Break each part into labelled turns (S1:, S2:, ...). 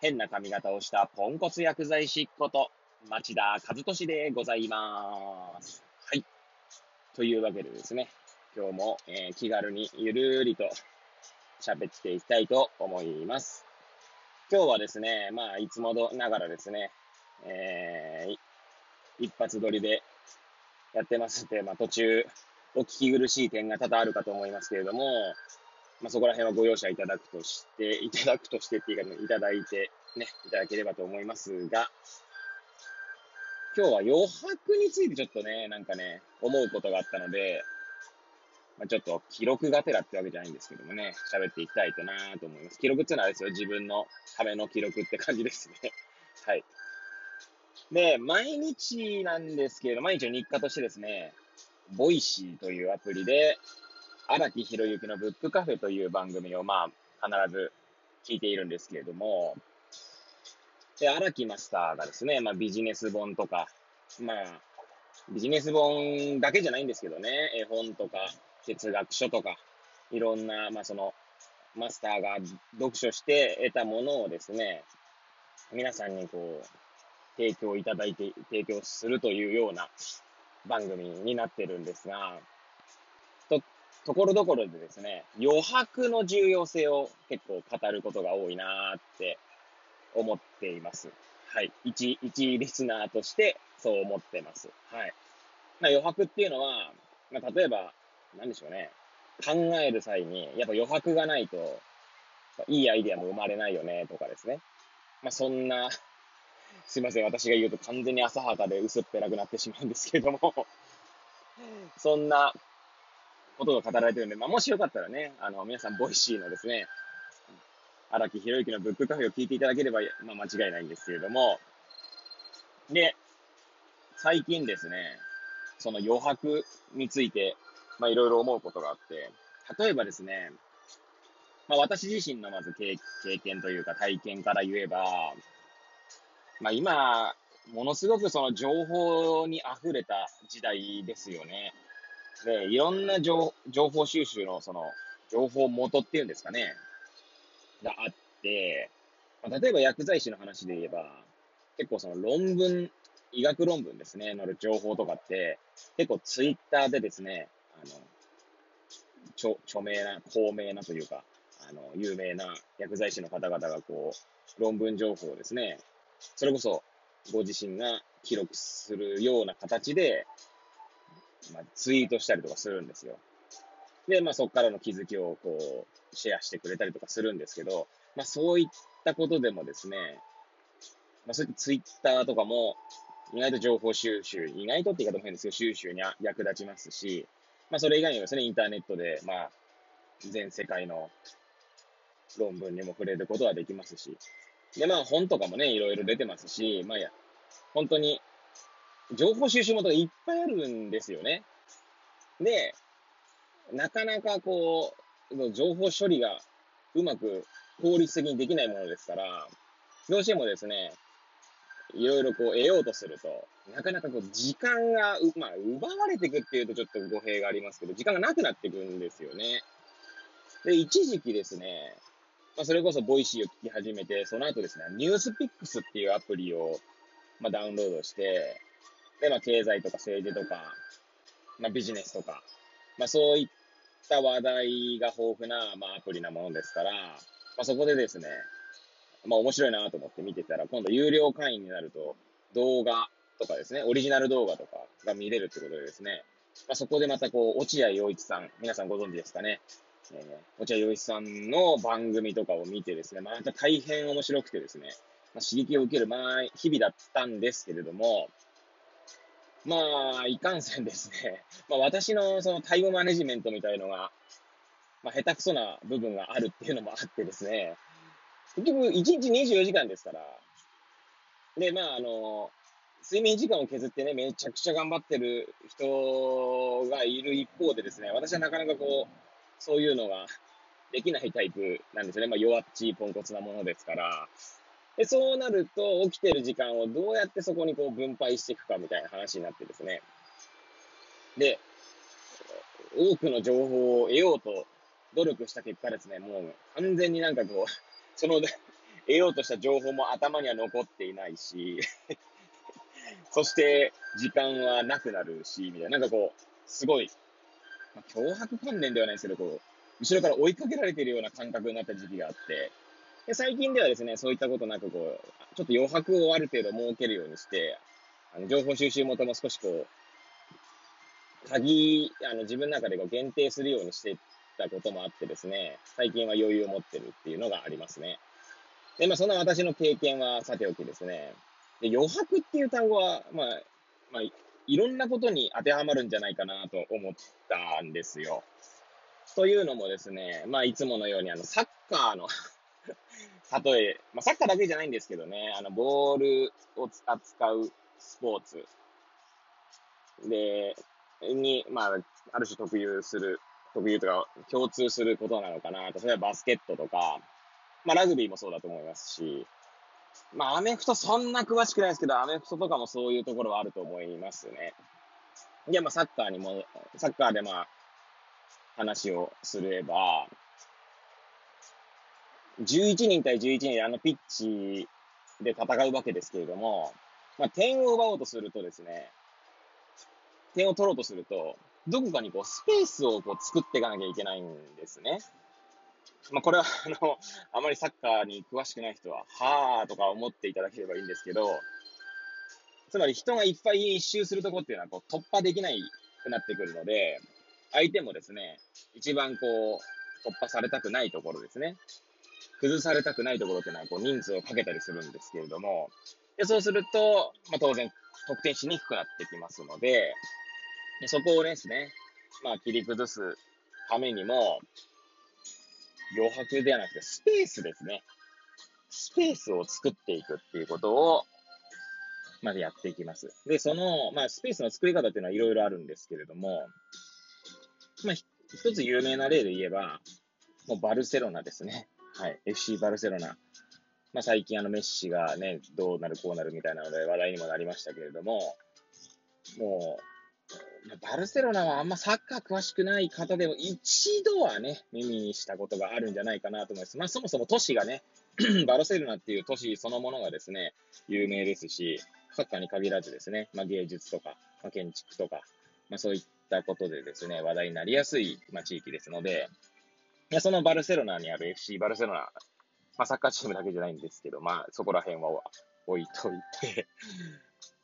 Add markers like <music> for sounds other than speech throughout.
S1: 変な髪型をしたポンコツ薬剤師こと町田和俊でございます。はい。というわけでですね、今日も、えー、気軽にゆるりと喋っていきたいと思います。今日はですね、まあ、いつもどながらですね、えー、一発撮りでやってますので、まあ、途中、お聞き苦しい点が多々あるかと思いますけれども、まあ、そこら辺はご容赦いただくとして、いただくとしてっていうか、ね、いただいて、ね、いただければと思いますが、今日は余白についてちょっとね、なんかね、思うことがあったので、まあ、ちょっと記録がてらってわけじゃないんですけどもね、喋っていきたいとなと思います。記録っていうのはあれですよ、自分のための記録って感じですね。<laughs> はい。で、毎日なんですけど、毎日の日課としてですね、Voicy というアプリで、荒木博之のブックカフェという番組を、まあ、必ず聞いているんですけれども、で、荒木マスターがですね、まあ、ビジネス本とか、まあ、ビジネス本だけじゃないんですけどね、絵本とか、哲学書とか、いろんな、まあ、その、マスターが読書して得たものをですね、皆さんにこう、提供いただいて、提供するというような番組になってるんですが、ところどころでですね、余白の重要性を結構語ることが多いなーって思っています。はい。一、一リスナーとしてそう思ってます。はい。まあ、余白っていうのは、まあ、例えば、なんでしょうね。考える際に、やっぱ余白がないと、いいアイデアも生まれないよね、とかですね。まあ、そんな、<laughs> すいません、私が言うと完全に浅はかで薄っぺらくなってしまうんですけれども <laughs> そんなことが語られてるんで、まあ、もしよかったらね、あの、皆さん、 Voicy のですね、荒木博之のブックカフェを聞いていただければ、まあ、間違いないんですけれども、で、最近ですね、その余白について、まあ、いろいろ思うことがあって、例えばですね、まあ、私自身のまず経験というか体験から言えば、まあ、今、ものすごくその情報に溢れた時代ですよね。で、いろんな情情報収集のその、情報元っていうんですかね、があって、まあ、例えば薬剤師の話で言えば、結構その論文、医学論文ですね、載る情報とかって、結構ツイッターでですね、あの、著著名な、高名なというか、あの、有名な薬剤師の方々がこう、論文情報をですね、それこそご自身が記録するような形で、まあ、ツイートしたりとかするんですよ。で、まあ、そこからの気づきをこう、シェアしてくれたりとかするんですけど、まあ、そういったことでもですね、まあ、そういったツイッターとかも、意外と情報収集、意外とって言い方も変ですけど、収集に役立ちますし、まあ、それ以外にもですね、インターネットで、まあ、全世界の論文にも触れることはできますし、で、まあ、本とかもね、いろいろ出てますし、まあ、や、本当に情報収集元がいっぱいあるんですよね。で、なかなかこう、情報処理がうまく効率的にできないものですから、どうしてもですね、いろいろこう得ようとすると、なかなかこう時間が、まあ、奪われていくっていうとちょっと語弊がありますけど、時間がなくなっていくんですよね。で、一時期ですね、まあ、それこそ Voicy を聞き始めて、その後ですね、 NewsPicks っていうアプリを、まあ、ダウンロードして、で、まあ、経済とか政治とか、まあ、ビジネスとか、まあ、そういった話題が豊富な、まあ、アプリなものですから、まあ、そこでですね、まあ、面白いなと思って見てたら、今度有料会員になると、動画とかですね、オリジナル動画とかが見れるってことでですね、まあ、そこでまたこう、落合陽一さん、皆さんご存知ですかね、えー、落合陽一さんの番組とかを見てですね、また大変面白くてですね、まあ、刺激を受ける、まあ、日々だったんですけれども、まあ、いかんせんですね。<laughs> まあ、私のそのタイムマネジメントみたいのが、まあ、下手くそな部分があるっていうのもあってですね。結局、1日24時間ですから、で、まあ、あの、睡眠時間を削ってね、めちゃくちゃ頑張ってる人がいる一方でですね、私はなかなかこう、そういうのができないタイプなんですよね。まあ、弱っちいポンコツなものですから。で、そうなると、起きてる時間をどうやってそこにこう分配していくかみたいな話になってですね。で、多くの情報を得ようと努力した結果ですね、もう完全になんかこう、<laughs> その得ようとした情報も頭には残っていないし <laughs> そして時間はなくなるし、みたいな、なんかこう、すごい、まあ、脅迫観念ではないですけど、こう、後ろから追いかけられているような感覚になった時期があって、で最近ではですね、そういったことなく、こう、ちょっと余白をある程度設けるようにして、あの情報収集元も少しこう、鍵、あの自分の中でこう限定するようにしてたこともあってですね、最近は余裕を持ってるっていうのがありますね。で、まあ、そんな私の経験はさておきですね、で余白っていう単語は、まあ、まあ、いろんなことに当てはまるんじゃないかなと思ったんですよ。というのもですね、まあ、いつものように、あの、サッカーの <laughs> 例え、まあ、サッカーだけじゃないんですけどね、あの、ボールを扱うスポーツで、に、まあ、ある種特有する、特有とか共通することなのかな。例えばバスケットとか、まあ、ラグビーもそうだと思いますし、まあ、アメフトそんな詳しくないですけど、アメフトとかもそういうところはあると思いますね。で、まあ、サッカーにも、サッカーでまあ、話をすれば、11人対11人であのピッチで戦うわけですけれども、まあ、点を奪おうとするとですね、点を取ろうとすると、どこかにこうスペースをこう作っていかなきゃいけないんですね。まあ、これは、あの、あまりサッカーに詳しくない人は、はーとか思っていただければいいんですけど、つまり人がいっぱい一周するとこっていうのはこう突破できないくなってくるので、相手もですね、一番こう、突破されたくないところですね。崩されたくないところっていうのは、こう、人数をかけたりするんですけれども、でそうすると、まあ、当然、得点しにくくなってきますので、でそこをですね、まあ、切り崩すためにも、余白ではなくて、スペースですね。スペースを作っていくっていうことを、まずやっていきます。で、その、まあ、スペースの作り方っていうのはいろいろあるんですけれども、まあ、一つ有名な例で言えば、もうバルセロナですね。はい。FC バルセロナ。まあ、最近あのメッシがね、どうなるこうなるみたいなので話題にもなりましたけれども、もう、バルセロナはあんまサッカー詳しくない方でも一度はね、耳にしたことがあるんじゃないかなと思います。まあそもそも都市がね、<clears throat> バルセロナっていう都市そのものがですね、有名ですし、サッカーに限らずですね、まあ芸術とか、まあ、建築とか、まあそういったことでですね、話題になりやすい、まあ、地域ですので、いやそのバルセロナにある FC バルセロナ、まあ、サッカーチームだけじゃないんですけど、まあ、そこら辺は置いといて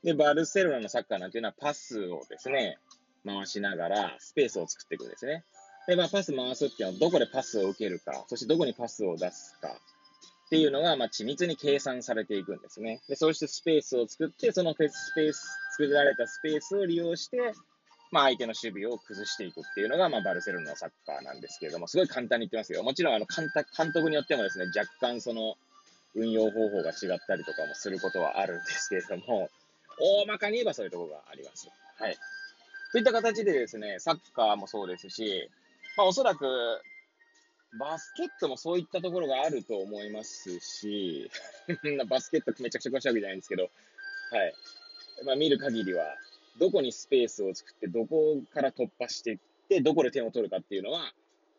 S1: で、バルセロナのサッカーなんていうのはパスをですね、回しながらスペースを作っていくんですね。で、まあ、パス回すっていうのはどこでパスを受けるか、そしてどこにパスを出すかっていうのが、まあ、緻密に計算されていくんですね。で、そうしてスペースを作って、そのスペース、作られたスペースを利用して、まあ、相手の守備を崩していくっていうのが、まあ、バルセロナのサッカーなんですけれども、すごい簡単に言ってますよ。もちろん、あの、監督によってもですね、若干その、運用方法が違ったりとかもすることはあるんですけれども、大まかに言えばそういうところがあります。はい。といった形でですね、サッカーもそうですし、まあ、おそらく、バスケットもそういったところがあると思いますし、<laughs> バスケットめちゃくちゃ詳しいわけじゃないんですけど、はい。まあ、見る限りは、どこにスペースを作って、どこから突破していって、どこで点を取るかっていうのは、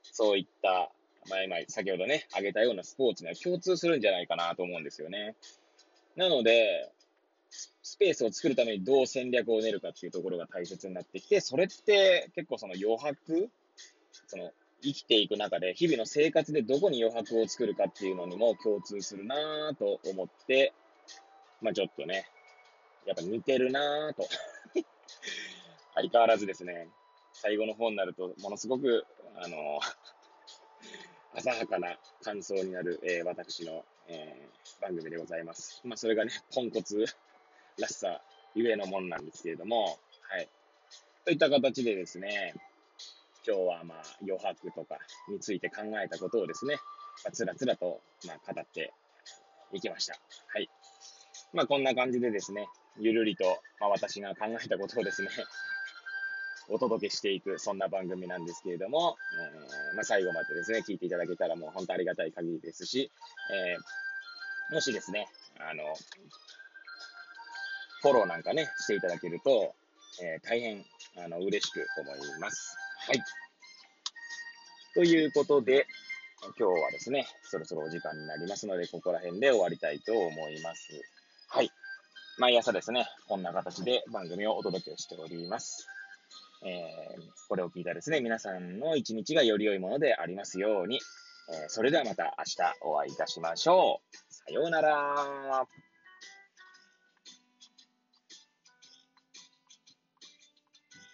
S1: そういった、前々、先ほどね、挙げたようなスポーツには共通するんじゃないかなと思うんですよね。なので、スペースを作るためにどう戦略を練るかっていうところが大切になってきて、それって結構その余白、その生きていく中で、日々の生活でどこに余白を作るかっていうのにも共通するなぁと思って、まあちょっとね、やっぱ似てるなぁと相変わらずですね、最後の方になると、ものすごく、あの、<laughs> 浅はかな感想になる、えー、私の、えー、番組でございます。まあ、それがね、ポンコツらしさゆえのもんなんですけれども、はい。といった形でですね、今日はまあ余白とかについて考えたことをですね、まあ、つらつらとまあ語っていきました。はい。まあこんな感じでですね、ゆるりと、まあ私が考えたことをですね、<laughs> お届けしていく、そんな番組なんですけれども、えー、まあ最後までですね、聞いていただけたらもう本当ありがたい限りですし、えー、もしですね、あの、フォローなんかね、していただけると、えー、大変、あの、嬉しく思います。はい。ということで、今日はですね、そろそろお時間になりますので、ここら辺で終わりたいと思います。はい。毎朝ですね、こんな形で番組をお届けしております。えー、これを聞いたですね、皆さんの一日がより良いものでありますように、えー、それではまた明日お会いいたしましょう。さようなら。